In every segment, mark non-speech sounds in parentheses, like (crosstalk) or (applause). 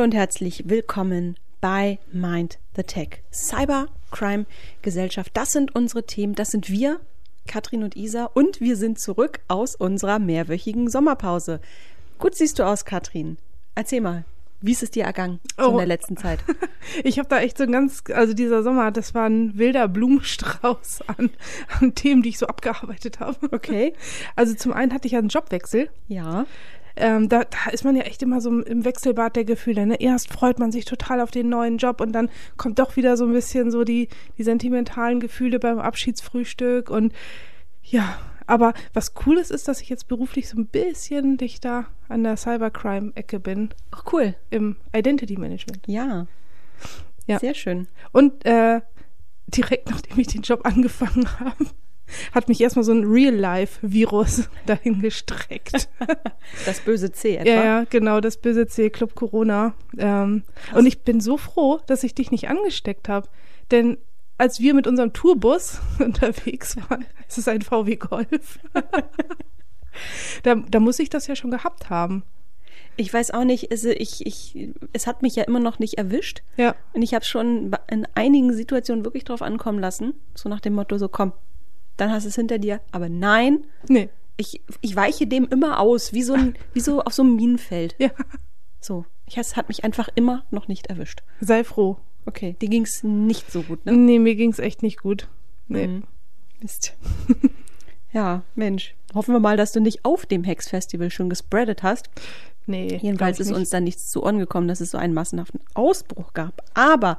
Hallo und herzlich willkommen bei Mind the Tech. Cybercrime Gesellschaft. Das sind unsere Themen. Das sind wir, Katrin und Isa. Und wir sind zurück aus unserer mehrwöchigen Sommerpause. Gut siehst du aus, Katrin. Erzähl mal. Wie ist es dir ergangen so in Oh. der letzten Zeit? (laughs) Ich habe da echt so ein ganz, also dieser Sommer, das war ein wilder Blumenstrauß an, an Themen, die ich so abgearbeitet habe. Okay. Also zum einen hatte ich ja einen Jobwechsel. Ja. Ähm, da, da ist man ja echt immer so im Wechselbad der Gefühle. Ne? Erst freut man sich total auf den neuen Job und dann kommt doch wieder so ein bisschen so die, die sentimentalen Gefühle beim Abschiedsfrühstück und ja, aber was cool ist, ist, dass ich jetzt beruflich so ein bisschen dichter an der Cybercrime-Ecke bin Ach, cool. im Identity Management. Ja. Ja. Sehr schön. Und äh, direkt (laughs) nachdem ich den Job angefangen habe, hat mich erstmal so ein Real-Life-Virus (laughs) dahin gestreckt. (laughs) Das böse C etwa. ja, ja, genau, das böse C, Club Corona. Ähm, und ich bin so froh, dass ich dich nicht angesteckt habe. Denn als wir mit unserem Tourbus (laughs) unterwegs waren, es ist ein VW Golf, da, da muss ich das ja schon gehabt haben. Ich weiß auch nicht, also ich, ich, es hat mich ja immer noch nicht erwischt. Ja, Und ich habe schon in einigen Situationen wirklich drauf ankommen lassen. So nach dem Motto, so komm, dann hast du es hinter dir. Aber nein, nee, ich, ich weiche dem immer aus, wie so, ein, (laughs) wie so auf so einem Minenfeld. ja, So, ich, es hat mich einfach immer noch nicht erwischt. sei froh. Okay, dir ging's nicht so gut, ne? Nee, mir ging's echt nicht gut. Nee. Mhm. Mist. (laughs) ja, Mensch. Hoffen wir mal, dass du nicht auf dem Hex-Festival schon gespreadet hast. Nee, Jedenfalls ist nicht. uns dann nichts zu Ohren gekommen, dass es so einen massenhaften Ausbruch gab. Aber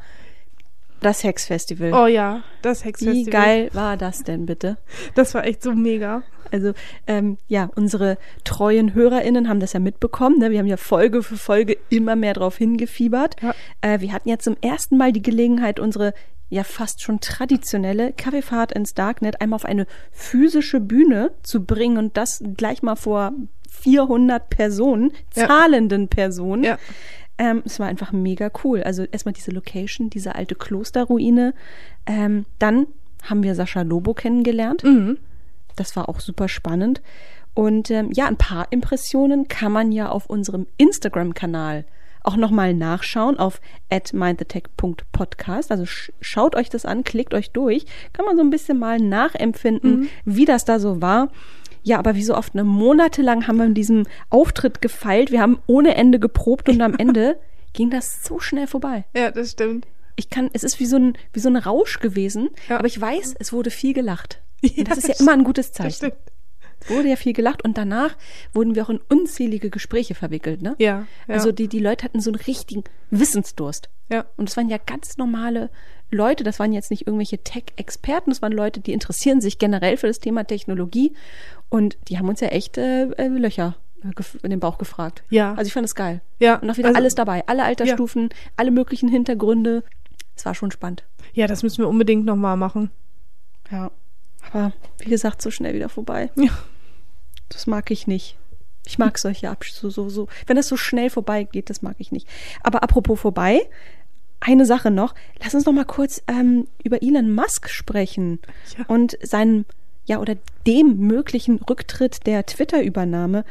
das Hex-Festival. Oh ja, das Wie Hexfestival. geil war das denn bitte? Das war echt so mega. Also ähm, ja, unsere treuen HörerInnen haben das ja mitbekommen. Ne? Wir haben ja Folge für Folge immer mehr drauf hingefiebert. Ja. Äh, wir hatten ja zum ersten Mal die Gelegenheit, unsere ja fast schon traditionelle Kaffeefahrt ins Darknet einmal auf eine physische Bühne zu bringen und das gleich mal vor 400 Personen, Ja. zahlenden Personen. Ja. Ähm, es war einfach mega cool. Also erstmal diese Location, diese alte Klosterruine. Ähm, dann haben wir Sascha Lobo kennengelernt. Mhm. Das war auch super spannend. Und ähm, ja, ein paar Impressionen kann man ja auf unserem Instagram-Kanal auch nochmal nachschauen auf mindthetech.podcast. Also sch schaut euch das an, klickt euch durch. Kann man so ein bisschen mal nachempfinden, wie das da so war. Ja, aber wie so oft, ne, monatelang haben wir in diesem Auftritt gefeilt. Wir haben ohne Ende geprobt und am (laughs) Ende ging das so schnell vorbei. Ja, das stimmt. Ich kann, es ist wie so ein, wie so ein Rausch gewesen, Ja. aber ich weiß, es wurde viel gelacht. Ja, Und das ist ja das immer ein gutes Das Zeichen. stimmt. Wurde ja viel gelacht und danach wurden wir auch in unzählige Gespräche verwickelt, ne? Ja, ja. Also die, die Leute hatten so einen richtigen Wissensdurst. Ja. Und es waren ja ganz normale Leute, das waren jetzt nicht irgendwelche Tech-Experten, das waren Leute, die interessieren sich generell für das Thema Technologie und die haben uns ja echt äh, äh, Löcher äh, in den Bauch gefragt. Ja. Also ich fand es geil. Ja, Und auch wieder also- alles dabei, alle Altersstufen, alle möglichen Hintergründe. Es war schon spannend. Ja, das müssen wir unbedingt nochmal machen. Ja. Aber wie gesagt, so schnell wieder vorbei. Ja. Das mag ich nicht. Ich mag solche Absch so, so, so. Wenn das so schnell vorbeigeht, das mag ich nicht. Aber apropos vorbei, eine Sache noch. Lass uns noch mal kurz ähm, über Elon Musk sprechen Ja. und seinen, ja, oder dem möglichen Rücktritt der Twitter-Übernahme.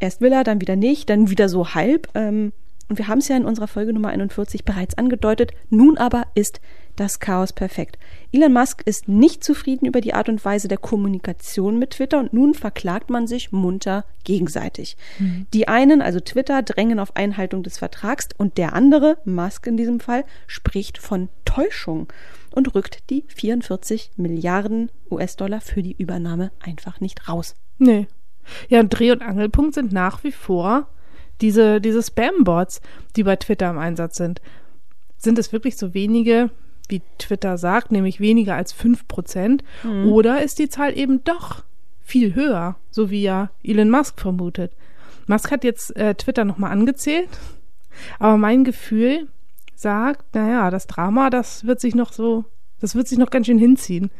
Erst will er, dann wieder nicht, dann wieder so halb. Ähm, und wir haben es ja in unserer Folge Nummer 41 bereits angedeutet. Nun aber ist das Chaos perfekt. Elon Musk ist nicht zufrieden über die Art und Weise der Kommunikation mit Twitter und nun verklagt man sich munter gegenseitig. Die einen, also Twitter, drängen auf Einhaltung des Vertrags und der andere, Musk in diesem Fall, spricht von Täuschung und rückt die 44 Milliarden US-Dollar für die Übernahme einfach nicht raus. Nee. Ja, und Dreh- und Angelpunkt sind nach wie vor diese, diese Spam-Bots, die bei Twitter im Einsatz sind. Sind es wirklich so wenige, wie Twitter sagt, nämlich weniger als 5%? Oder ist die Zahl eben doch viel höher, so wie ja Elon Musk vermutet? Musk hat jetzt äh, Twitter nochmal angezählt, aber mein Gefühl sagt, naja, das Drama, das wird sich noch so, das wird sich noch ganz schön hinziehen.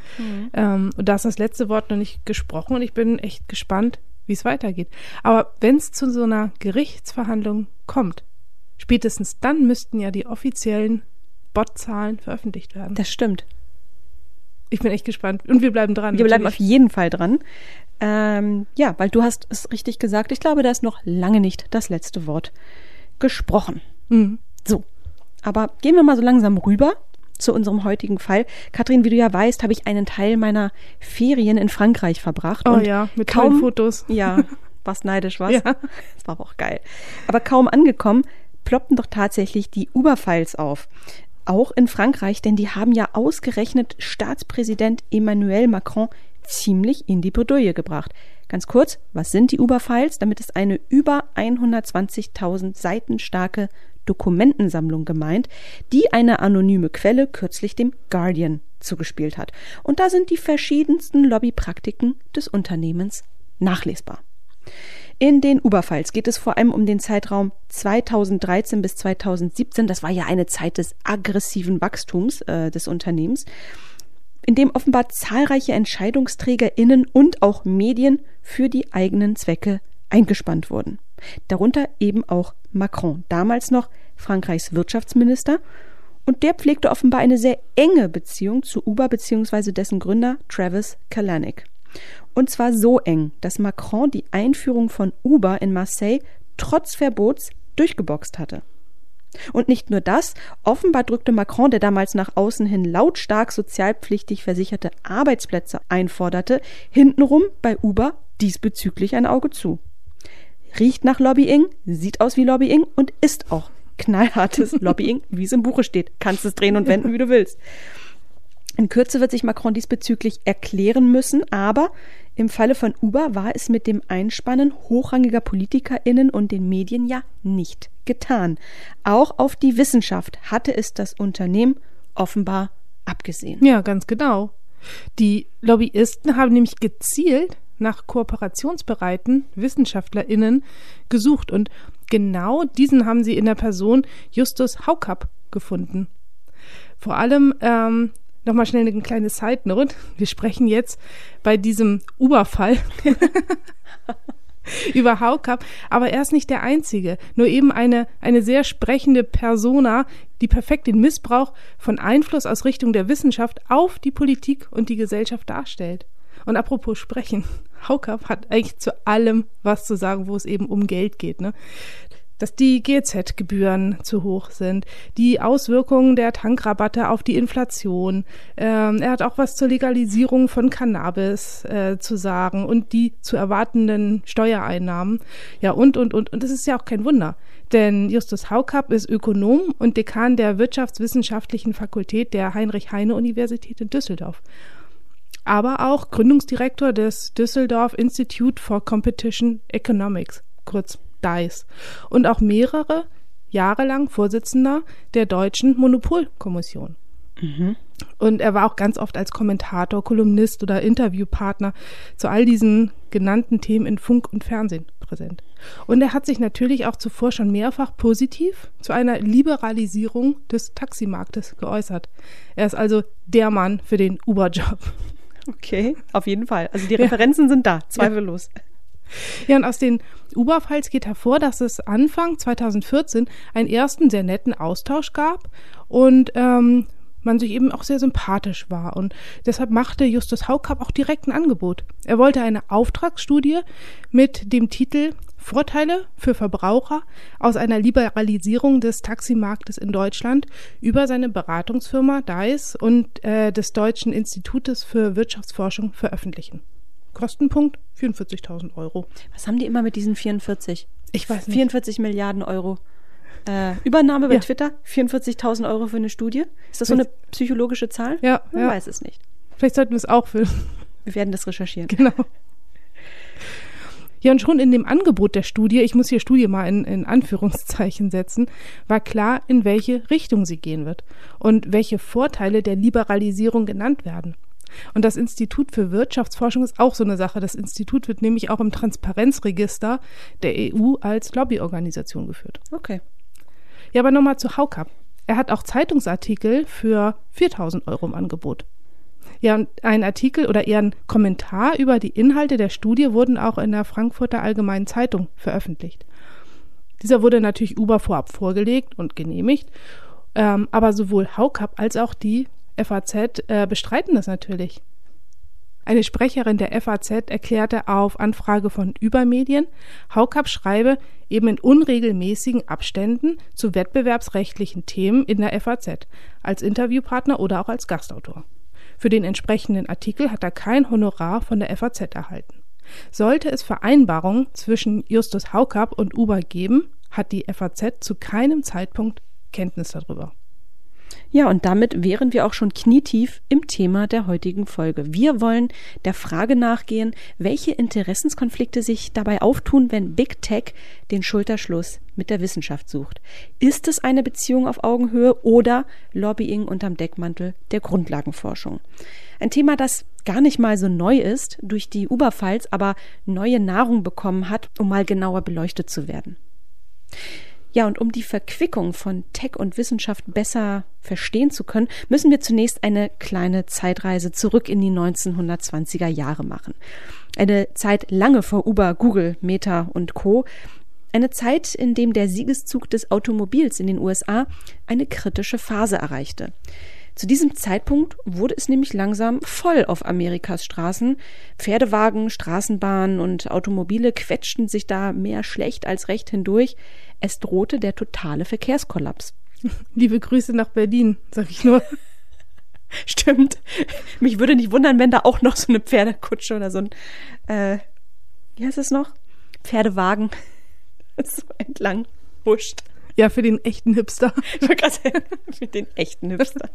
Ähm, und da ist das letzte Wort noch nicht gesprochen und ich bin echt gespannt, wie es weitergeht. Aber wenn es zu so einer Gerichtsverhandlung kommt, spätestens dann müssten ja die offiziellen Botzahlen veröffentlicht werden. Das stimmt. Ich bin echt gespannt. Und wir bleiben dran. Wir bleiben auf natürlich. jeden Fall dran. Ähm, ja, weil du hast es richtig gesagt. Ich glaube, da ist noch lange nicht das letzte Wort gesprochen. Mhm. Aber gehen wir mal so langsam rüber zu unserem heutigen Fall. Kathrin, wie du ja weißt, habe ich einen Teil meiner Ferien in Frankreich verbracht. Oh ja, mit kaum Fotos. (laughs) Ja, was neidisch was. Ja. Das war aber auch geil. Aber kaum angekommen, ploppten doch tatsächlich die Uber-Files auf. Auch in Frankreich, denn die haben ja ausgerechnet Staatspräsident Emmanuel Macron ziemlich in die Bredouille gebracht. Ganz kurz, was sind die Uber-Files? Damit ist eine über 120.000 Seiten starke Dokumentensammlung gemeint, die eine anonyme Quelle kürzlich dem Guardian zugespielt hat. Und da sind die verschiedensten Lobbypraktiken des Unternehmens nachlesbar. In den Uber-Files geht es vor allem um den Zeitraum 2013 bis 2017. Das war ja eine Zeit des aggressiven Wachstums äh, des Unternehmens, in dem offenbar zahlreiche EntscheidungsträgerInnen und auch Medien für die eigenen Zwecke eingespannt wurden. Darunter eben auch Macron, damals noch Frankreichs Wirtschaftsminister. Und der pflegte offenbar eine sehr enge Beziehung zu Uber bzw. dessen Gründer Travis Kalanick. Und zwar so eng, dass Macron die Einführung von Uber in Marseille trotz Verbots durchgeboxt hatte. Und nicht nur das, offenbar drückte Macron, der damals nach außen hin lautstark sozialpflichtig versicherte Arbeitsplätze einforderte, hintenrum bei Uber diesbezüglich ein Auge zu. Riecht nach Lobbying, sieht aus wie Lobbying und ist auch knallhartes (laughs) Lobbying, wie es im Buche steht. Kannst es drehen und wenden, wie du willst. In Kürze wird sich Macron diesbezüglich erklären müssen, aber im Falle von Uber war es mit dem Einspannen hochrangiger PolitikerInnen und den Medien ja nicht getan. Auch auf die Wissenschaft hatte es das Unternehmen offenbar abgesehen. Ja, ganz genau. Die Lobbyisten haben nämlich gezielt nach kooperationsbereiten WissenschaftlerInnen gesucht und genau diesen haben sie in der Person Justus Haukapp gefunden. Vor allem ähm, Nochmal schnell eine kleine Side Note. Wir sprechen jetzt bei diesem Uber-Fall (laughs) über Haukapp, aber er ist nicht der einzige. Nur eben eine, eine sehr sprechende Persona, die perfekt den Missbrauch von Einfluss aus Richtung der Wissenschaft auf die Politik und die Gesellschaft darstellt. Und apropos sprechen, Haukapp hat eigentlich zu allem was zu sagen, wo es eben um Geld geht. Ne? Dass die GZ-Gebühren zu hoch sind, die Auswirkungen der Tankrabatte auf die Inflation. Ähm, er hat auch was zur Legalisierung von Cannabis äh, zu sagen und die zu erwartenden Steuereinnahmen. Ja, und, und, und. Und das ist ja auch kein Wunder. Denn Justus Haukapp ist Ökonom und Dekan der Wirtschaftswissenschaftlichen Fakultät der Heinrich-Heine-Universität in Düsseldorf aber auch Gründungsdirektor des Düsseldorf Institute for Competition Economics, kurz DICE und auch mehrere Jahre lang Vorsitzender der Deutschen Monopolkommission. Mhm. Und er war auch ganz oft als Kommentator, Kolumnist oder Interviewpartner zu all diesen genannten Themen in Funk und Fernsehen präsent. Und er hat sich natürlich auch zuvor schon mehrfach positiv zu einer Liberalisierung des Taximarktes geäußert. Er ist also der Mann für den Uber-Job. Okay, auf jeden Fall. Also die Referenzen ja. sind da, zweifellos. Ja. Ja, und aus den Uber-Files geht hervor, dass es Anfang 2014 einen ersten sehr netten Austausch gab und ähm, man sich eben auch sehr sympathisch war. Und deshalb machte Justus Haukapp auch direkt ein Angebot. Er wollte eine Auftragsstudie mit dem Titel Vorteile für Verbraucher aus einer Liberalisierung des Taximarktes in Deutschland über seine Beratungsfirma DICE und äh, des Deutschen Institutes für Wirtschaftsforschung veröffentlichen. Kostenpunkt 44.000 Euro. Was haben die immer mit diesen 44? Ich weiß nicht. 44 Milliarden Euro. Äh, Übernahme bei ja. Twitter, 44.000 Euro für eine Studie. Ist das so eine psychologische Zahl? Ja. Man ja. weiß es nicht. Vielleicht sollten wir es auch filmen. Wir werden das recherchieren. Genau. Ja, und schon in dem Angebot der Studie, ich muss hier Studie mal in, in Anführungszeichen setzen, war klar, in welche Richtung sie gehen wird und welche Vorteile der Liberalisierung genannt werden. Und das Institut für Wirtschaftsforschung ist auch so eine Sache. Das Institut wird nämlich auch im Transparenzregister der EU als Lobbyorganisation geführt. Okay. Ja, aber nochmal zu Haukapp. Er hat auch Zeitungsartikel für 4000 Euro im Angebot. Ja, und ein Artikel oder eher ein Kommentar über die Inhalte der Studie wurden auch in der Frankfurter Allgemeinen Zeitung veröffentlicht. Dieser wurde natürlich Uber vorab vorgelegt und genehmigt, ähm, aber sowohl Haukapp als auch die FAZ äh, bestreiten das natürlich. Eine Sprecherin der FAZ erklärte auf Anfrage von Übermedien, Haukap schreibe eben in unregelmäßigen Abständen zu wettbewerbsrechtlichen Themen in der FAZ, als Interviewpartner oder auch als Gastautor. Für den entsprechenden Artikel hat er kein Honorar von der FAZ erhalten. Sollte es Vereinbarungen zwischen Justus Haukap und Uber geben, hat die FAZ zu keinem Zeitpunkt Kenntnis darüber. Ja, und damit wären wir auch schon knietief im Thema der heutigen Folge. Wir wollen der Frage nachgehen, welche Interessenskonflikte sich dabei auftun, wenn Big Tech den Schulterschluss mit der Wissenschaft sucht. Ist es eine Beziehung auf Augenhöhe oder Lobbying unterm Deckmantel der Grundlagenforschung? Ein Thema, das gar nicht mal so neu ist, durch die Uberfalls aber neue Nahrung bekommen hat, um mal genauer beleuchtet zu werden. Ja, und um die Verquickung von Tech und Wissenschaft besser verstehen zu können, müssen wir zunächst eine kleine Zeitreise zurück in die 1920er Jahre machen. Eine Zeit lange vor Uber, Google, Meta und Co. Eine Zeit, in dem der Siegeszug des Automobils in den USA eine kritische Phase erreichte. Zu diesem Zeitpunkt wurde es nämlich langsam voll auf Amerikas Straßen. Pferdewagen, Straßenbahnen und Automobile quetschten sich da mehr schlecht als recht hindurch. Es drohte der totale Verkehrskollaps. (laughs) Liebe Grüße nach Berlin, sag ich nur. (laughs) Stimmt. Mich würde nicht wundern, wenn da auch noch so eine Pferdekutsche oder so ein, äh, wie heißt es noch? Pferdewagen (laughs) so entlang huscht. Ja, für den echten Hipster. für den echten Hipster.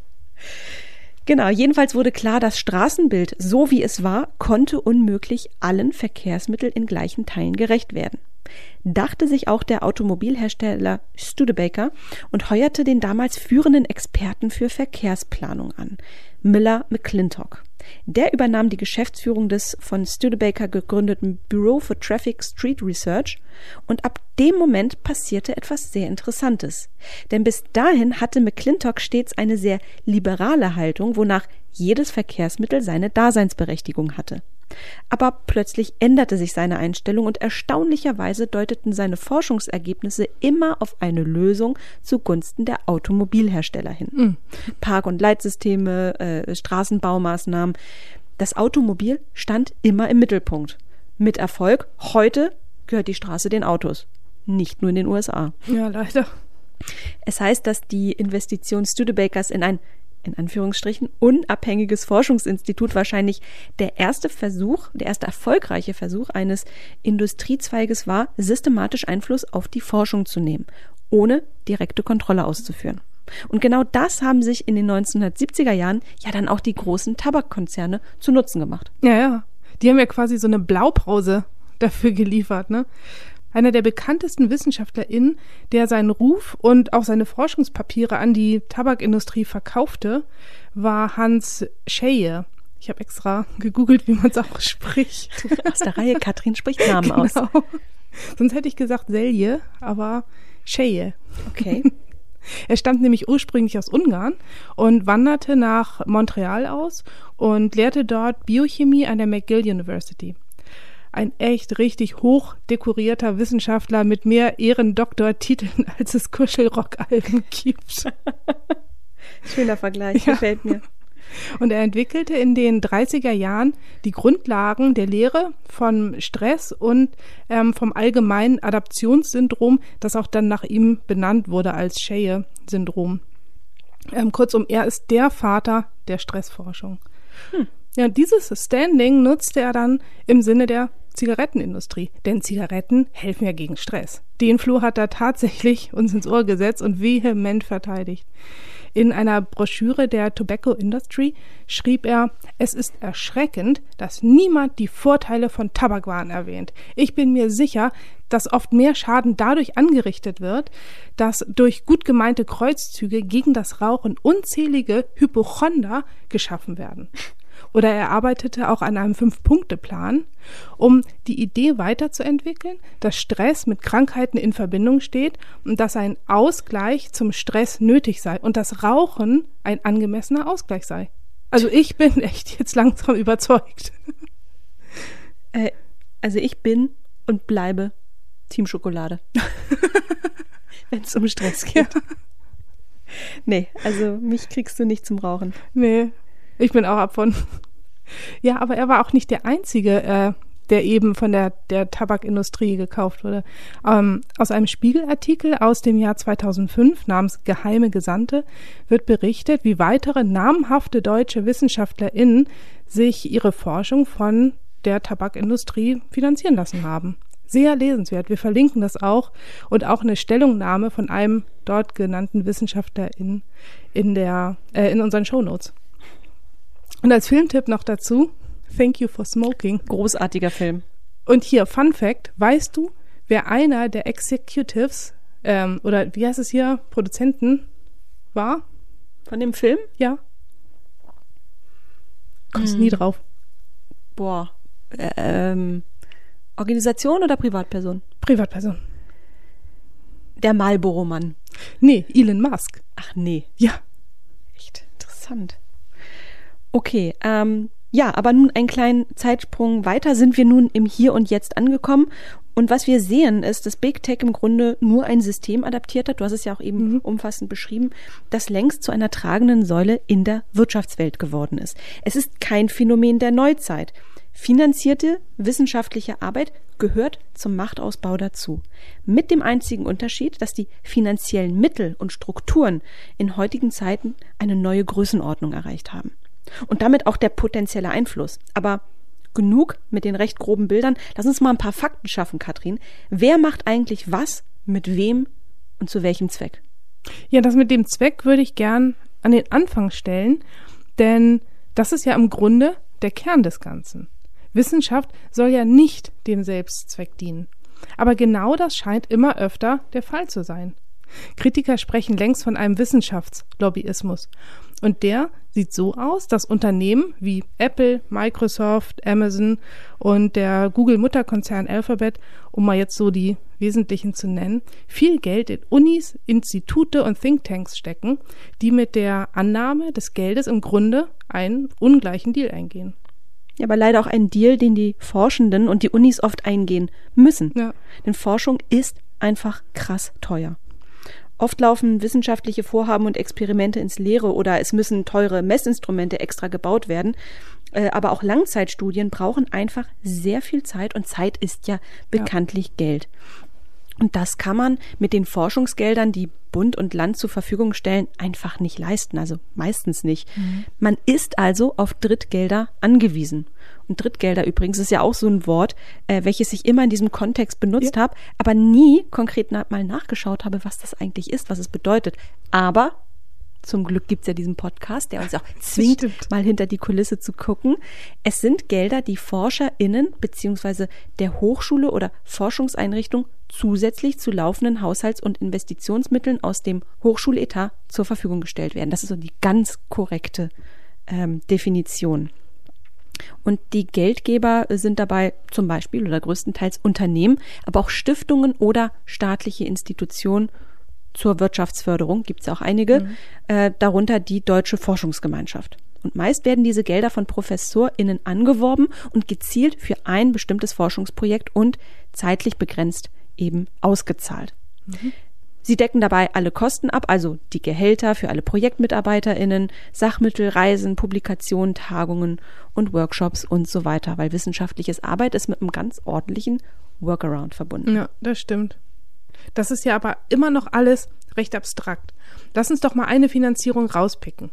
Genau, jedenfalls wurde klar, das Straßenbild, so wie es war, konnte unmöglich allen Verkehrsmitteln in gleichen Teilen gerecht werden. Dachte sich auch der Automobilhersteller Studebaker und heuerte den damals führenden Experten für Verkehrsplanung an, Miller McClintock. Der übernahm die Geschäftsführung des von Studebaker gegründeten Bureau for Traffic Street Research und ab dem Moment passierte etwas sehr Interessantes. Denn bis dahin hatte McClintock stets eine sehr liberale Haltung, wonach jedes Verkehrsmittel seine Daseinsberechtigung hatte. Aber plötzlich änderte sich seine Einstellung und erstaunlicherweise deuteten seine Forschungsergebnisse immer auf eine Lösung zugunsten der Automobilhersteller hin. Mhm. Park- und Leitsysteme, äh, Straßenbaumaßnahmen. Das Automobil stand immer im Mittelpunkt. Mit Erfolg. Heute gehört die Straße den Autos. Nicht nur in den USA. Ja, leider. Es heißt, dass die Investition Studebakers in ein in Anführungsstrichen unabhängiges Forschungsinstitut wahrscheinlich der erste Versuch, der erste erfolgreiche Versuch eines Industriezweiges war, systematisch Einfluss auf die Forschung zu nehmen, ohne direkte Kontrolle auszuführen. Und genau das haben sich in den 1970er Jahren ja dann auch die großen Tabakkonzerne zu Nutzen gemacht. Ja, ja. Die haben ja quasi so eine Blaupause dafür geliefert, ne? Einer der bekanntesten WissenschaftlerInnen, der seinen Ruf und auch seine Forschungspapiere an die Tabakindustrie verkaufte, war Hans Scheje. Ich habe extra gegoogelt, wie man es auch spricht. (laughs) Aus der Reihe Katrin spricht Namen genau. aus. (laughs) Sonst hätte ich gesagt Selje, aber Scheje. Okay. (laughs) Er stammt nämlich ursprünglich aus Ungarn und wanderte nach Montreal aus und lehrte dort Biochemie an der McGill University ein echt richtig hoch dekorierter Wissenschaftler mit mehr Ehrendoktortiteln, (laughs) als es Kuschelrock-Alben gibt. (laughs) Schöner Vergleich, ja. gefällt mir. Und er entwickelte in den 30er Jahren die Grundlagen der Lehre von Stress und ähm, vom allgemeinen Adaptionssyndrom, das auch dann nach ihm benannt wurde als Shea-Syndrom. Ähm, kurzum, er ist der Vater der Stressforschung. Hm. Ja, dieses Standing nutzte er dann im Sinne der Zigarettenindustrie. Denn Zigaretten helfen ja gegen Stress. Den Floh hat er tatsächlich uns ins Ohr gesetzt und vehement verteidigt. In einer Broschüre der Tobacco Industry schrieb er, es ist erschreckend, dass niemand die Vorteile von Tabakwaren erwähnt. Ich bin mir sicher, dass oft mehr Schaden dadurch angerichtet wird, dass durch gut gemeinte Kreuzzüge gegen das Rauchen unzählige Hypochonder geschaffen werden. Oder er arbeitete auch an einem Fünf-Punkte-Plan, um die Idee weiterzuentwickeln, dass Stress mit Krankheiten in Verbindung steht und dass ein Ausgleich zum Stress nötig sei und dass Rauchen ein angemessener Ausgleich sei. Also ich bin (laughs) echt jetzt langsam überzeugt. (laughs) Äh, also ich bin und bleibe Team Schokolade. (laughs) Wenn es um Stress geht. Ja. Nee, also mich kriegst du nicht zum Rauchen. Nee, ich bin auch ab von. (laughs) Ja, aber er war auch nicht der Einzige, äh, der eben von der, der Tabakindustrie gekauft wurde. Ähm, aus einem Spiegelartikel aus dem Jahr 2005 namens Geheime Gesandte wird berichtet, wie weitere namhafte deutsche WissenschaftlerInnen sich ihre Forschung von der Tabakindustrie finanzieren lassen haben. Sehr lesenswert. Wir verlinken das auch und auch eine Stellungnahme von einem dort genannten Wissenschaftler in, in, der, äh, in unseren Shownotes. Und als Filmtipp noch dazu, Thank You for Smoking. Großartiger Film. Und hier, Fun Fact, weißt du, wer einer der Executives ähm, oder wie heißt es hier, Produzenten war? Von dem Film? Ja. Kommst Hm. nie drauf. Boah. Äh, ähm, Organisation oder Privatperson? Privatperson. Der Marlboro-Mann. Nee, Elon Musk. Ach nee, Ja. echt interessant. Okay, ähm, ja, aber nun einen kleinen Zeitsprung weiter sind wir nun im Hier und Jetzt angekommen. Und was wir sehen, ist, dass Big Tech im Grunde nur ein System adaptiert hat, du hast es ja auch eben Mhm. umfassend beschrieben, das längst zu einer tragenden Säule in der Wirtschaftswelt geworden ist. Es ist kein Phänomen der Neuzeit. Finanzierte wissenschaftliche Arbeit gehört zum Machtausbau dazu. Mit dem einzigen Unterschied, dass die finanziellen Mittel und Strukturen in heutigen Zeiten eine neue Größenordnung erreicht haben. Und damit auch der potenzielle Einfluss. Aber genug mit den recht groben Bildern. Lass uns mal ein paar Fakten schaffen, Katrin. Wer macht eigentlich was, mit wem und zu welchem Zweck? Ja, das mit dem Zweck würde ich gern an den Anfang stellen, denn das ist ja im Grunde der Kern des Ganzen. Wissenschaft soll ja nicht dem Selbstzweck dienen. Aber genau das scheint immer öfter der Fall zu sein. Kritiker sprechen längst von einem Wissenschaftslobbyismus. Und der sieht so aus, dass Unternehmen wie Apple, Microsoft, Amazon und der Google-Mutterkonzern Alphabet, um mal jetzt so die wesentlichen zu nennen, viel Geld in Unis, Institute und Thinktanks stecken, die mit der Annahme des Geldes im Grunde einen ungleichen Deal eingehen. Ja, aber leider auch ein Deal, den die Forschenden und die Unis oft eingehen müssen. Ja. Denn Forschung ist einfach krass teuer. Oft laufen wissenschaftliche Vorhaben und Experimente ins Leere oder es müssen teure Messinstrumente extra gebaut werden. Äh, Aber auch Langzeitstudien brauchen einfach sehr viel Zeit und Zeit ist ja bekanntlich Geld. Und das kann man mit den Forschungsgeldern, die Bund und Land zur Verfügung stellen, einfach nicht leisten. Also meistens nicht. Man ist also auf Drittgelder angewiesen. Und Drittgelder übrigens ist ja auch so ein Wort, äh, welches ich immer in diesem Kontext benutzt habe, aber nie konkret na mal nachgeschaut habe, was das eigentlich ist, was es bedeutet. Aber zum Glück gibt's ja diesen Podcast, der uns auch zwingt, mal hinter die Kulisse zu gucken. Es sind Gelder, die ForscherInnen beziehungsweise der Hochschule oder Forschungseinrichtung zusätzlich zu laufenden Haushalts- und Investitionsmitteln aus dem Hochschuletat zur Verfügung gestellt werden. Das ist so die ganz korrekte ähm, Definition. Und die Geldgeber sind dabei zum Beispiel oder größtenteils Unternehmen, aber auch Stiftungen oder staatliche Institutionen zur Wirtschaftsförderung, gibt es auch einige, äh, darunter die Deutsche Forschungsgemeinschaft. Und meist werden diese Gelder von ProfessorInnen angeworben und gezielt für ein bestimmtes Forschungsprojekt und zeitlich begrenzt eben ausgezahlt. Sie decken dabei alle Kosten ab, also die Gehälter für alle ProjektmitarbeiterInnen, Sachmittel, Reisen, Publikationen, Tagungen und Workshops und so weiter, weil wissenschaftliches Arbeit ist mit einem ganz ordentlichen Workaround verbunden. Ja, das stimmt. Das ist ja aber immer noch alles recht abstrakt. Lass uns doch mal eine Finanzierung rauspicken.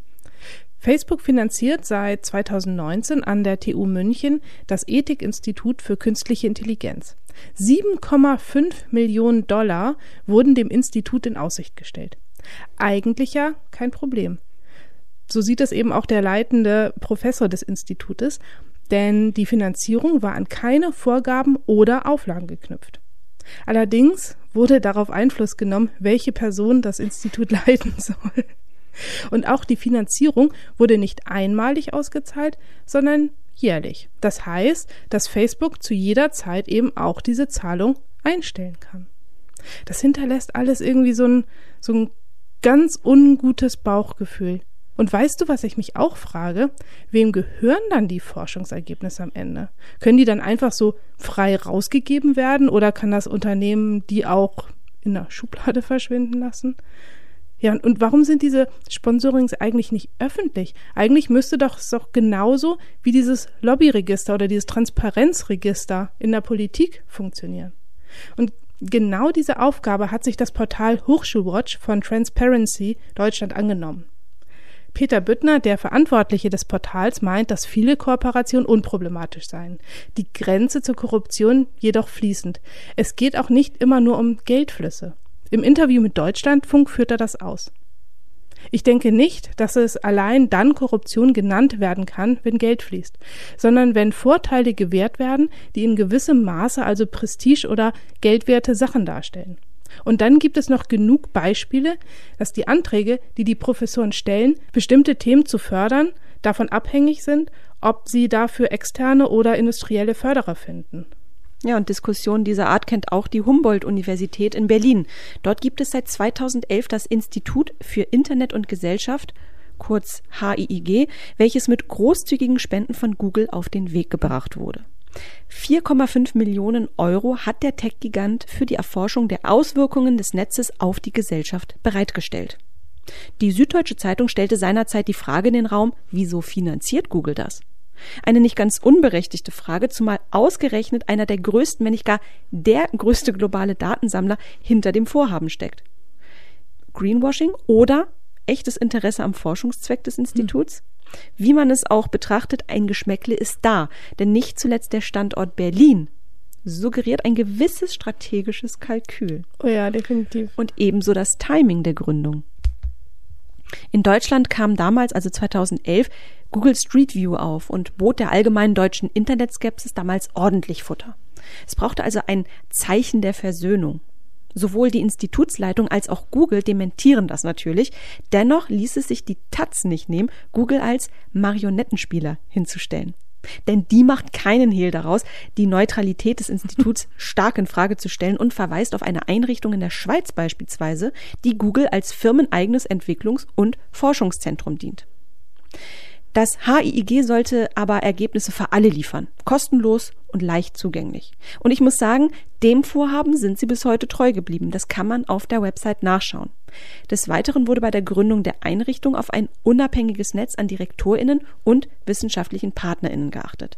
Facebook finanziert seit 2019 an der TU München das Ethikinstitut für künstliche Intelligenz. 7,5 Millionen Dollar wurden dem Institut in Aussicht gestellt. Eigentlich ja kein Problem. So sieht es eben auch der leitende Professor des Institutes, denn die Finanzierung war an keine Vorgaben oder Auflagen geknüpft. Allerdings wurde darauf Einfluss genommen, welche Person das Institut (laughs) leiten soll. Und auch die Finanzierung wurde nicht einmalig ausgezahlt, sondern jährlich. Das heißt, dass Facebook zu jeder Zeit eben auch diese Zahlung einstellen kann. Das hinterlässt alles irgendwie so ein, so ein ganz ungutes Bauchgefühl. Und weißt du, was ich mich auch frage? Wem gehören dann die Forschungsergebnisse am Ende? Können die dann einfach so frei rausgegeben werden oder kann das Unternehmen die auch in der Schublade (laughs) verschwinden lassen? Ja, und, warum sind diese Sponsorings eigentlich nicht öffentlich? Eigentlich müsste doch es doch genauso wie dieses Lobbyregister oder dieses Transparenzregister in der Politik funktionieren. Und genau diese Aufgabe hat sich das Portal Hochschulwatch von Transparency Deutschland angenommen. Peter Büttner, der Verantwortliche des Portals, meint, dass viele Kooperationen unproblematisch seien, die Grenze zur Korruption jedoch fließend. Es geht auch nicht immer nur um Geldflüsse. Im Interview mit Deutschlandfunk führt er das aus. Ich denke nicht, dass es allein dann Korruption genannt werden kann, wenn Geld fließt, sondern wenn Vorteile gewährt werden, die in gewissem Maße also Prestige oder geldwerte Sachen darstellen. Und dann gibt es noch genug Beispiele, dass die Anträge, die die Professoren stellen, bestimmte Themen zu fördern, davon abhängig sind, ob sie dafür externe oder industrielle Förderer finden. Ja, und Diskussionen dieser Art kennt auch die Humboldt-Universität in Berlin. Dort gibt es seit 2011 das Institut für Internet und Gesellschaft, kurz HIIG, welches mit großzügigen Spenden von Google auf den Weg gebracht wurde. 4,5 Millionen Euro hat der Tech-Gigant für die Erforschung der Auswirkungen des Netzes auf die Gesellschaft bereitgestellt. Die Süddeutsche Zeitung stellte seinerzeit die Frage in den Raum, wieso finanziert Google das? Eine nicht ganz unberechtigte Frage, zumal ausgerechnet einer der größten, wenn nicht gar der größte globale Datensammler hinter dem Vorhaben steckt. Greenwashing oder echtes Interesse am Forschungszweck des Instituts? Hm. Wie man es auch betrachtet, ein Geschmäckle ist da, denn nicht zuletzt der Standort Berlin suggeriert ein gewisses strategisches Kalkül. Oh ja, definitiv. Und ebenso das Timing der Gründung. In Deutschland kam damals, also 2011, Google Street View auf und bot der allgemeinen deutschen Internetskepsis damals ordentlich Futter. Es brauchte also ein Zeichen der Versöhnung. Sowohl die Institutsleitung als auch Google dementieren das natürlich. Dennoch ließ es sich die Taz nicht nehmen, Google als Marionettenspieler hinzustellen. Denn die macht keinen Hehl daraus, die Neutralität des Instituts (laughs) stark in Frage zu stellen und verweist auf eine Einrichtung in der Schweiz beispielsweise, die Google als firmeneigenes Entwicklungs- und Forschungszentrum dient. Das HIIG sollte aber Ergebnisse für alle liefern, kostenlos und leicht zugänglich. Und ich muss sagen, dem Vorhaben sind sie bis heute treu geblieben. Das kann man auf der Website nachschauen. Des Weiteren wurde bei der Gründung der Einrichtung auf ein unabhängiges Netz an Direktorinnen und wissenschaftlichen Partnerinnen geachtet.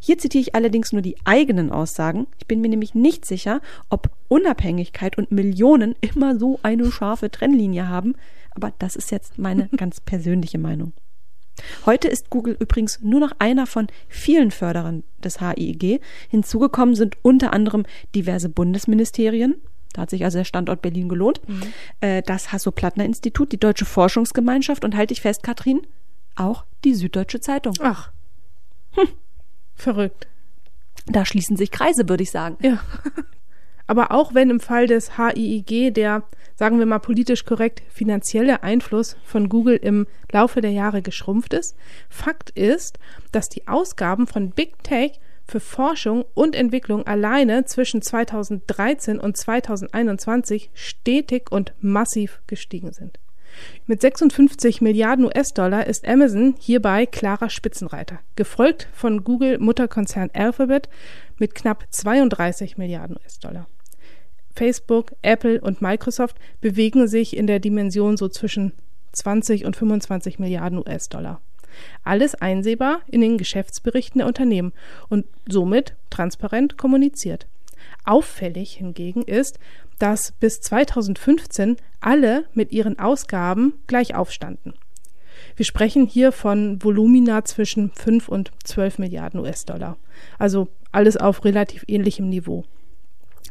Hier zitiere ich allerdings nur die eigenen Aussagen. Ich bin mir nämlich nicht sicher, ob Unabhängigkeit und Millionen immer so eine scharfe Trennlinie haben, aber das ist jetzt meine (laughs) ganz persönliche Meinung. Heute ist Google übrigens nur noch einer von vielen Förderern des HIIG. Hinzugekommen sind unter anderem diverse Bundesministerien. Da hat sich also der Standort Berlin gelohnt. Mhm. Äh, das Hasso-Plattner-Institut, die Deutsche Forschungsgemeinschaft und halte ich fest, Katrin, auch die Süddeutsche Zeitung. Ach. Hm. Verrückt. Da schließen sich Kreise, würde ich sagen. Ja. (laughs) Aber auch wenn im Fall des HIIG der, sagen wir mal politisch korrekt, finanzielle Einfluss von Google im Laufe der Jahre geschrumpft ist, Fakt ist, dass die Ausgaben von Big Tech für Forschung und Entwicklung alleine zwischen 2013 und 2021 stetig und massiv gestiegen sind. Mit 56 Milliarden US-Dollar ist Amazon hierbei klarer Spitzenreiter, gefolgt von Google Mutterkonzern Alphabet mit knapp 32 Milliarden US-Dollar. Facebook, Apple und Microsoft bewegen sich in der Dimension so zwischen 20 und 25 Milliarden US-Dollar. Alles einsehbar in den Geschäftsberichten der Unternehmen und somit transparent kommuniziert. Auffällig hingegen ist, dass bis 2015 alle mit ihren Ausgaben gleich aufstanden. Wir sprechen hier von Volumina zwischen 5 und 12 Milliarden US-Dollar. Also alles auf relativ ähnlichem Niveau.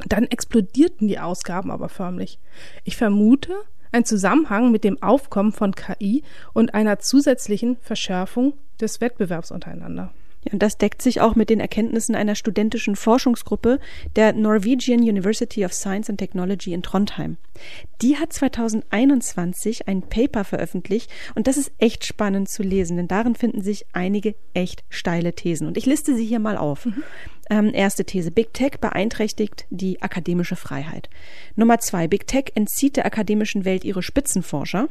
Dann explodierten die Ausgaben aber förmlich. Ich vermute ein Zusammenhang mit dem Aufkommen von KI und einer zusätzlichen Verschärfung des Wettbewerbs untereinander. Ja, und das deckt sich auch mit den Erkenntnissen einer studentischen Forschungsgruppe der Norwegian University of Science and Technology in Trondheim. Die hat 2021 ein Paper veröffentlicht und das ist echt spannend zu lesen, denn darin finden sich einige echt steile Thesen. Und ich liste sie hier mal auf. Mhm. Ähm, erste These. Big Tech beeinträchtigt die akademische Freiheit. Nummer zwei. Big Tech entzieht der akademischen Welt ihre Spitzenforscher.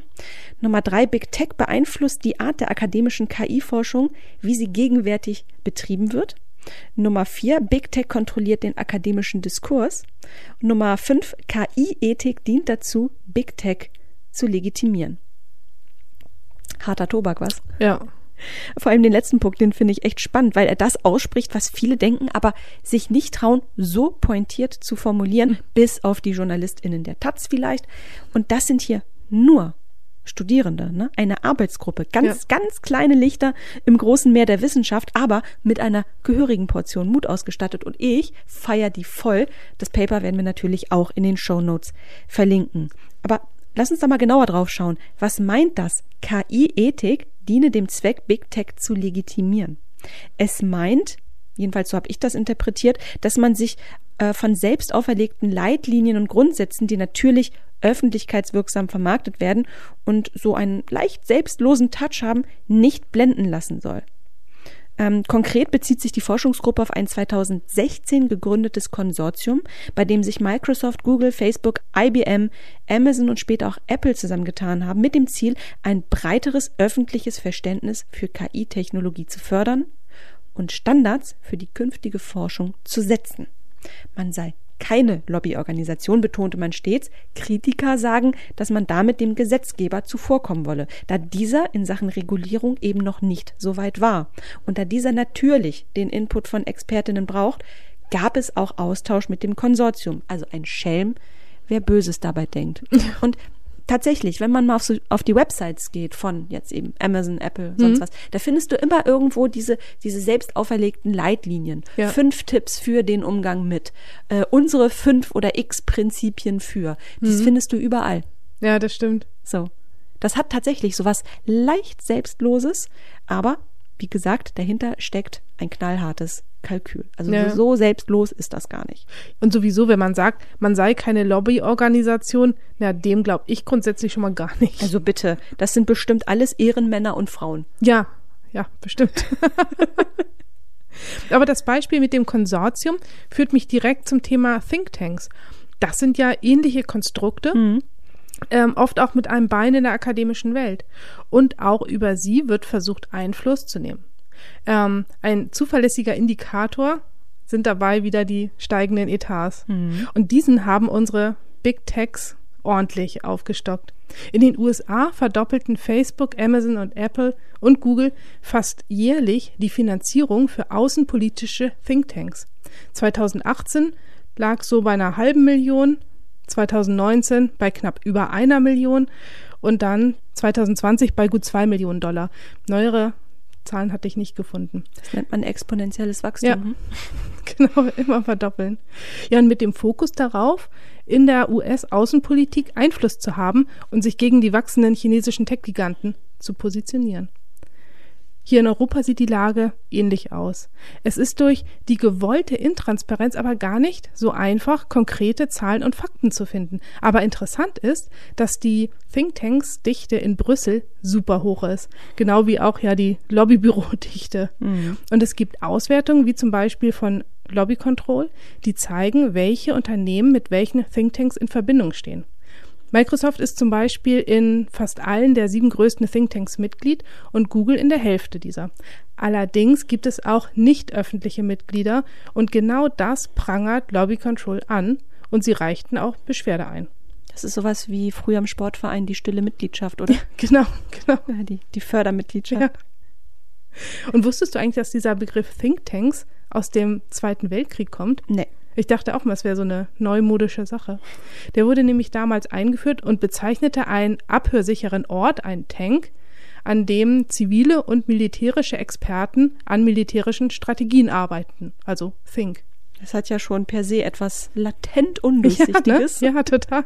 Nummer drei. Big Tech beeinflusst die Art der akademischen KI-Forschung, wie sie gegenwärtig betrieben wird. Nummer vier. Big Tech kontrolliert den akademischen Diskurs. Nummer fünf. KI-Ethik dient dazu, Big Tech zu legitimieren. Harter Tobak, was? Ja. Vor allem den letzten Punkt, den finde ich echt spannend, weil er das ausspricht, was viele denken, aber sich nicht trauen, so pointiert zu formulieren, bis auf die JournalistInnen der Taz vielleicht. Und das sind hier nur Studierende, ne? eine Arbeitsgruppe, ganz, ja. ganz kleine Lichter im großen Meer der Wissenschaft, aber mit einer gehörigen Portion Mut ausgestattet. Und ich feiere die voll. Das Paper werden wir natürlich auch in den Show Notes verlinken. Aber lass uns da mal genauer drauf schauen. Was meint das? KI-Ethik diene dem Zweck, Big Tech zu legitimieren. Es meint, jedenfalls so habe ich das interpretiert, dass man sich äh, von selbst auferlegten Leitlinien und Grundsätzen, die natürlich öffentlichkeitswirksam vermarktet werden und so einen leicht selbstlosen Touch haben, nicht blenden lassen soll. Ähm, konkret bezieht sich die Forschungsgruppe auf ein 2016 gegründetes Konsortium, bei dem sich Microsoft, Google, Facebook, IBM, Amazon und später auch Apple zusammengetan haben, mit dem Ziel, ein breiteres öffentliches Verständnis für KI-Technologie zu fördern und Standards für die künftige Forschung zu setzen. Man sei keine Lobbyorganisation, betonte man stets. Kritiker sagen, dass man damit dem Gesetzgeber zuvorkommen wolle, da dieser in Sachen Regulierung eben noch nicht so weit war. Und da dieser natürlich den Input von Expertinnen braucht, gab es auch Austausch mit dem Konsortium. Also ein Schelm, wer Böses dabei denkt. (laughs) Und tatsächlich, wenn man mal auf, so, auf die Websites geht von jetzt eben Amazon, Apple, sonst mhm. was, da findest du immer irgendwo diese, diese selbst auferlegten Leitlinien. Ja. Fünf Tipps für den Umgang mit. Äh, unsere fünf oder x Prinzipien für. Das mhm. findest du überall. Ja, das stimmt. So. Das hat tatsächlich so was leicht Selbstloses, aber wie gesagt, dahinter steckt ein knallhartes Kalkül. Also ja. so selbstlos ist das gar nicht. Und sowieso, wenn man sagt, man sei keine Lobbyorganisation, na, dem glaube ich grundsätzlich schon mal gar nicht. Also bitte, das sind bestimmt alles Ehrenmänner und Frauen. Ja, ja, bestimmt. (laughs) Aber das Beispiel mit dem Konsortium führt mich direkt zum Thema Thinktanks. Das sind ja ähnliche Konstrukte. Mhm. Ähm, oft auch mit einem Bein in der akademischen Welt. Und auch über sie wird versucht, Einfluss zu nehmen. Ähm, ein zuverlässiger Indikator sind dabei wieder die steigenden Etats. Mhm. Und diesen haben unsere Big Techs ordentlich aufgestockt. In den USA verdoppelten Facebook, Amazon und Apple und Google fast jährlich die Finanzierung für außenpolitische Thinktanks. 2018 lag so bei einer halben Million, 2019 bei knapp über einer Million und dann 2020 bei gut zwei Millionen Dollar. Neuere Zahlen hatte ich nicht gefunden. Das nennt man exponentielles Wachstum. Ja, hm? (laughs) genau, immer verdoppeln. Ja, und mit dem Fokus darauf, in der US-Außenpolitik Einfluss zu haben und sich gegen die wachsenden chinesischen Tech-Giganten zu positionieren. Hier in Europa sieht die Lage ähnlich aus. Es ist durch die gewollte Intransparenz aber gar nicht so einfach, konkrete Zahlen und Fakten zu finden. Aber interessant ist, dass die Thinktanks-Dichte in Brüssel super hoch ist. Genau wie auch ja die Lobbybüro-Dichte. Mhm. Und es gibt Auswertungen, wie zum Beispiel von Lobby Control, die zeigen, welche Unternehmen mit welchen Thinktanks in Verbindung stehen. Microsoft ist zum Beispiel in fast allen der sieben größten Thinktanks Mitglied und Google in der Hälfte dieser. Allerdings gibt es auch nicht öffentliche Mitglieder und genau das prangert Lobby Control an und sie reichten auch Beschwerde ein. Das ist sowas wie früher im Sportverein die stille Mitgliedschaft, oder? Ja, (laughs) genau, genau. Ja, die, die Fördermitgliedschaft. Ja. Und wusstest du eigentlich, dass dieser Begriff Thinktanks aus dem Zweiten Weltkrieg kommt? Nee. Ich dachte auch mal, es wäre so eine neumodische Sache. Der wurde nämlich damals eingeführt und bezeichnete einen abhörsicheren Ort, einen Tank, an dem zivile und militärische Experten an militärischen Strategien arbeiten, also Think. Das hat ja schon per se etwas latent Undurchsichtiges. (laughs) Ja, ne? ja total.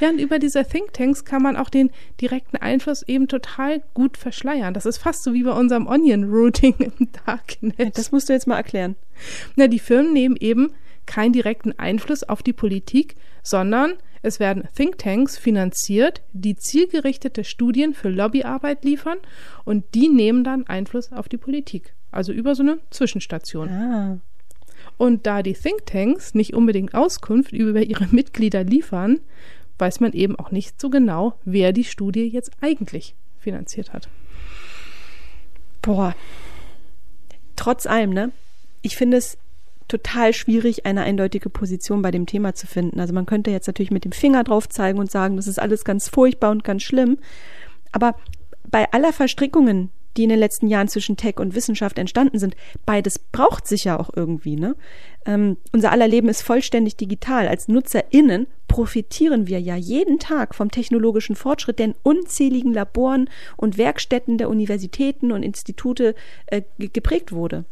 Ja, und über diese Thinktanks kann man auch den direkten Einfluss eben total gut verschleiern. Das ist fast so wie bei unserem Onion Routing im Darknet. Das musst du jetzt mal erklären. Na, die Firmen nehmen eben keinen direkten Einfluss auf die Politik, sondern es werden Thinktanks finanziert, die zielgerichtete Studien für Lobbyarbeit liefern und die nehmen dann Einfluss auf die Politik. Also über so eine Zwischenstation. Ah. Und da die Thinktanks nicht unbedingt Auskunft über ihre Mitglieder liefern, weiß man eben auch nicht so genau, wer die Studie jetzt eigentlich finanziert hat. Boah. Trotz allem, ne? Ich finde es total schwierig, eine eindeutige Position bei dem Thema zu finden. Also man könnte jetzt natürlich mit dem Finger drauf zeigen und sagen, das ist alles ganz furchtbar und ganz schlimm. Aber bei aller Verstrickungen, die in den letzten Jahren zwischen Tech und Wissenschaft entstanden sind, beides braucht sich ja auch irgendwie. Ne? Ähm, unser aller Leben ist vollständig digital. Als NutzerInnen profitieren wir ja jeden Tag vom technologischen Fortschritt, der in unzähligen Laboren und Werkstätten der Universitäten und Institute äh, geprägt wurde.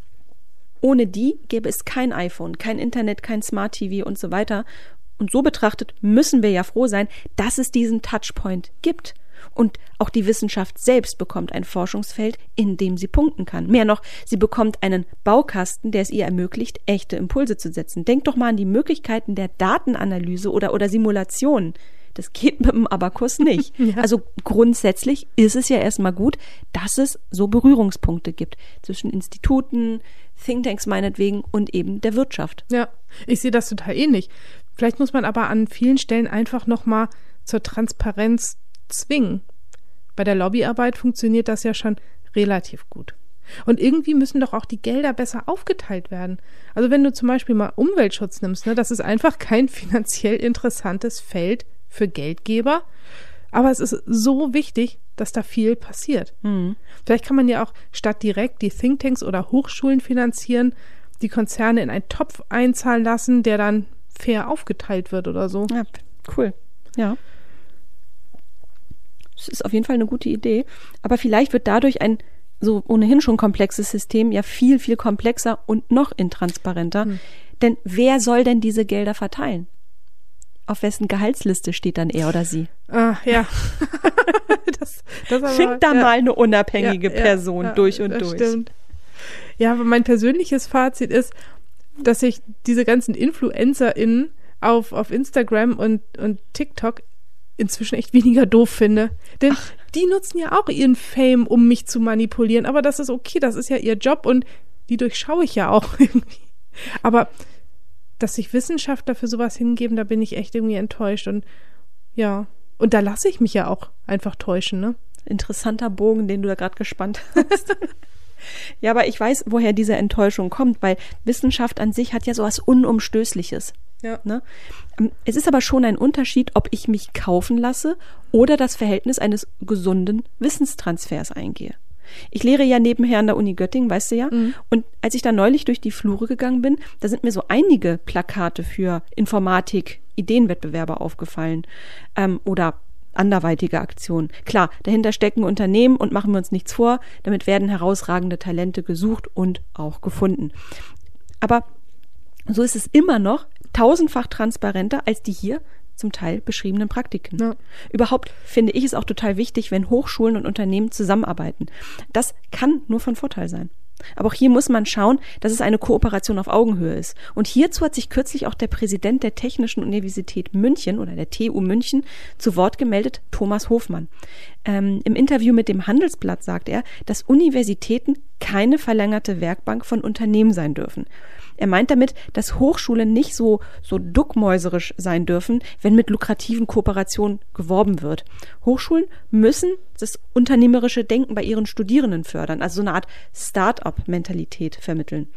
Ohne die gäbe es kein iPhone, kein Internet, kein Smart TV und so weiter. Und so betrachtet müssen wir ja froh sein, dass es diesen Touchpoint gibt. Und auch die Wissenschaft selbst bekommt ein Forschungsfeld, in dem sie punkten kann. Mehr noch, sie bekommt einen Baukasten, der es ihr ermöglicht, echte Impulse zu setzen. Denkt doch mal an die Möglichkeiten der Datenanalyse oder, oder Simulation. Das geht mit dem Abakus nicht. (laughs) ja. Also grundsätzlich ist es ja erstmal gut, dass es so Berührungspunkte gibt zwischen Instituten, Thinktanks meinetwegen und eben der Wirtschaft. Ja, ich sehe das total ähnlich. Vielleicht muss man aber an vielen Stellen einfach nochmal zur Transparenz zwingen. Bei der Lobbyarbeit funktioniert das ja schon relativ gut. Und irgendwie müssen doch auch die Gelder besser aufgeteilt werden. Also wenn du zum Beispiel mal Umweltschutz nimmst, ne, das ist einfach kein (laughs) finanziell interessantes Feld für Geldgeber. Aber es ist so wichtig, dass da viel passiert. Mhm. Vielleicht kann man ja auch statt direkt die Thinktanks oder Hochschulen finanzieren, die Konzerne in einen Topf einzahlen lassen, der dann fair aufgeteilt wird oder so. Ja, cool. Ja. Das ist auf jeden Fall eine gute Idee. Aber vielleicht wird dadurch ein so ohnehin schon komplexes System ja viel, viel komplexer und noch intransparenter. Hm. Denn wer soll denn diese Gelder verteilen? Auf wessen Gehaltsliste steht dann er oder sie? Ah, ja. (laughs) das, das Find da ja. mal eine unabhängige ja, Person ja, durch und durch. Stimmt. Ja, aber mein persönliches Fazit ist, dass ich diese ganzen InfluencerInnen auf, auf Instagram und, und TikTok inzwischen echt weniger doof finde. Denn Ach. die nutzen ja auch ihren Fame, um mich zu manipulieren. Aber das ist okay, das ist ja ihr Job und die durchschaue ich ja auch (laughs) irgendwie. Aber dass sich Wissenschaftler für sowas hingeben, da bin ich echt irgendwie enttäuscht. Und ja, und da lasse ich mich ja auch einfach täuschen, ne? Interessanter Bogen, den du da gerade gespannt (laughs) hast. ja, aber ich weiß, woher diese Enttäuschung kommt, weil Wissenschaft an sich hat ja sowas Unumstößliches. Ja. Ne? Ähm, es ist aber schon ein Unterschied, ob ich mich kaufen lasse oder das Verhältnis eines gesunden Wissenstransfers eingehe. Ich lehre ja nebenher an der Uni Göttingen, weißt du ja. Mhm. Und als ich da neulich durch die Flure gegangen bin, da sind mir so einige Plakate für Informatik, Ideenwettbewerbe aufgefallen ähm, oder anderweitige Aktionen. Klar, dahinter stecken Unternehmen und machen wir uns nichts vor, damit werden herausragende Talente gesucht und auch gefunden. Aber so ist es immer noch tausendfach transparenter als die hier zum Teil beschriebenen Praktiken. Ja. Überhaupt finde ich es auch total wichtig, wenn Hochschulen und Unternehmen zusammenarbeiten. Das kann nur von Vorteil sein. Aber auch hier muss man schauen, dass es eine Kooperation auf Augenhöhe ist. Und hierzu hat sich kürzlich auch der Präsident der Technischen Universität München oder der TU München zu Wort gemeldet, Thomas Hofmann. Ähm, Im Interview mit dem Handelsblatt sagt er, dass Universitäten keine verlängerte Werkbank von Unternehmen sein dürfen. Er meint damit, dass Hochschulen nicht so, so duckmäuserisch sein dürfen, wenn mit lukrativen Kooperationen geworben wird. Hochschulen müssen das unternehmerische Denken bei ihren Studierenden fördern, also so eine Art Start-up-Mentalität vermitteln.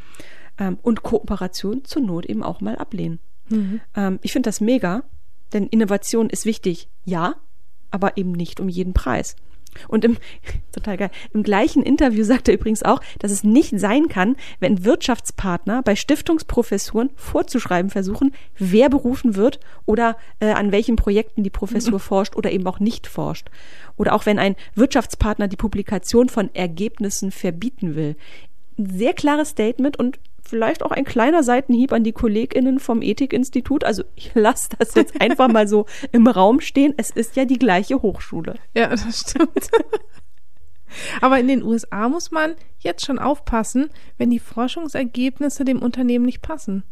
Ähm, und Kooperation zur Not eben auch mal ablehnen. Mhm. Ähm, ich finde das mega, denn Innovation ist wichtig, ja, aber eben nicht um jeden Preis. Und im, (laughs) total geil, im gleichen Interview sagt er übrigens auch, dass es nicht sein kann, wenn Wirtschaftspartner bei Stiftungsprofessuren vorzuschreiben versuchen, wer berufen wird oder äh, an welchen Projekten die Professur (laughs) forscht oder eben auch nicht forscht. Oder auch wenn ein Wirtschaftspartner die Publikation von Ergebnissen verbieten will. Ein sehr klares Statement und vielleicht auch ein kleiner Seitenhieb an die KollegInnen vom Ethikinstitut. Also ich lasse das jetzt (laughs) einfach mal so im Raum stehen. Es ist ja die gleiche Hochschule. Ja, das stimmt. Aber in den USA muss man jetzt schon aufpassen, wenn die Forschungsergebnisse dem Unternehmen nicht passen.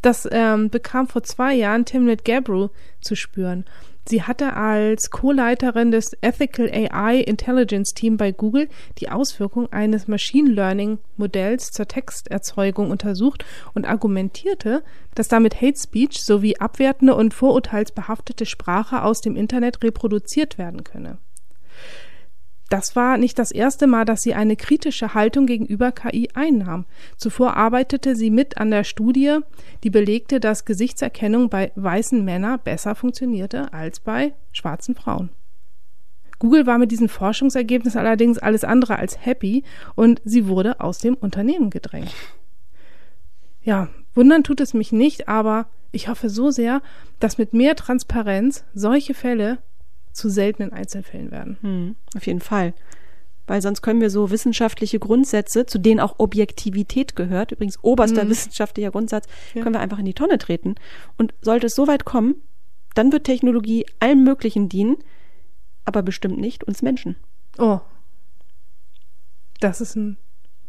Das ähm, bekam vor zwei Jahren Timnit Gebru zu spüren. Sie hatte als Co-Leiterin des Ethical AI Intelligence Team bei Google die Auswirkung eines Machine Learning Modells zur Texterzeugung untersucht und argumentierte, dass damit Hate Speech sowie abwertende und vorurteilsbehaftete Sprache aus dem Internet reproduziert werden könne. Das war nicht das erste Mal, dass sie eine kritische Haltung gegenüber KI einnahm. Zuvor arbeitete sie mit an der Studie, die belegte, dass Gesichtserkennung bei weißen Männern besser funktionierte als bei schwarzen Frauen. Google war mit diesem Forschungsergebnis allerdings alles andere als happy und sie wurde aus dem Unternehmen gedrängt. Ja, wundern tut es mich nicht, aber ich hoffe so sehr, dass mit mehr Transparenz solche Fälle zu seltenen Einzelfällen werden. Hm, auf jeden Fall. Weil sonst können wir so wissenschaftliche Grundsätze, zu denen auch Objektivität gehört, übrigens oberster mhm. wissenschaftlicher Grundsatz, ja. können wir einfach in die Tonne treten. Und sollte es so weit kommen, dann wird Technologie allem Möglichen dienen, aber bestimmt nicht uns Menschen. Oh. Das ist ein.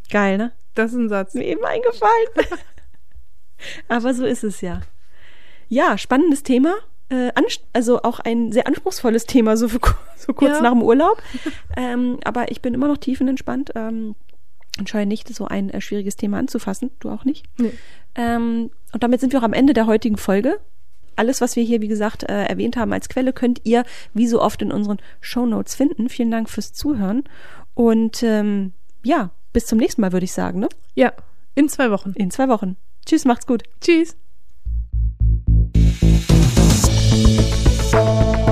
Geil, ne? Das ist ein Satz. Mir eben eingefallen. (laughs) aber so ist es ja. Ja, spannendes Thema. Äh, also auch ein sehr anspruchsvolles Thema, so, für, so kurz ja. nach dem Urlaub. (laughs) ähm, aber ich bin immer noch tiefenentspannt. Ähm, und scheue nicht, so ein äh, schwieriges Thema anzufassen. Du auch nicht. Nee. Ähm, und damit sind wir auch am Ende der heutigen Folge alles, was wir hier, wie gesagt, äh, erwähnt haben als Quelle, könnt ihr wie so oft in unseren Show Notes finden. Vielen Dank fürs Zuhören. Und ähm, ja, bis zum nächsten Mal, würde ich sagen. Ne? Ja, in zwei Wochen. In zwei Wochen. Tschüss, macht's gut. Tschüss. Thank you.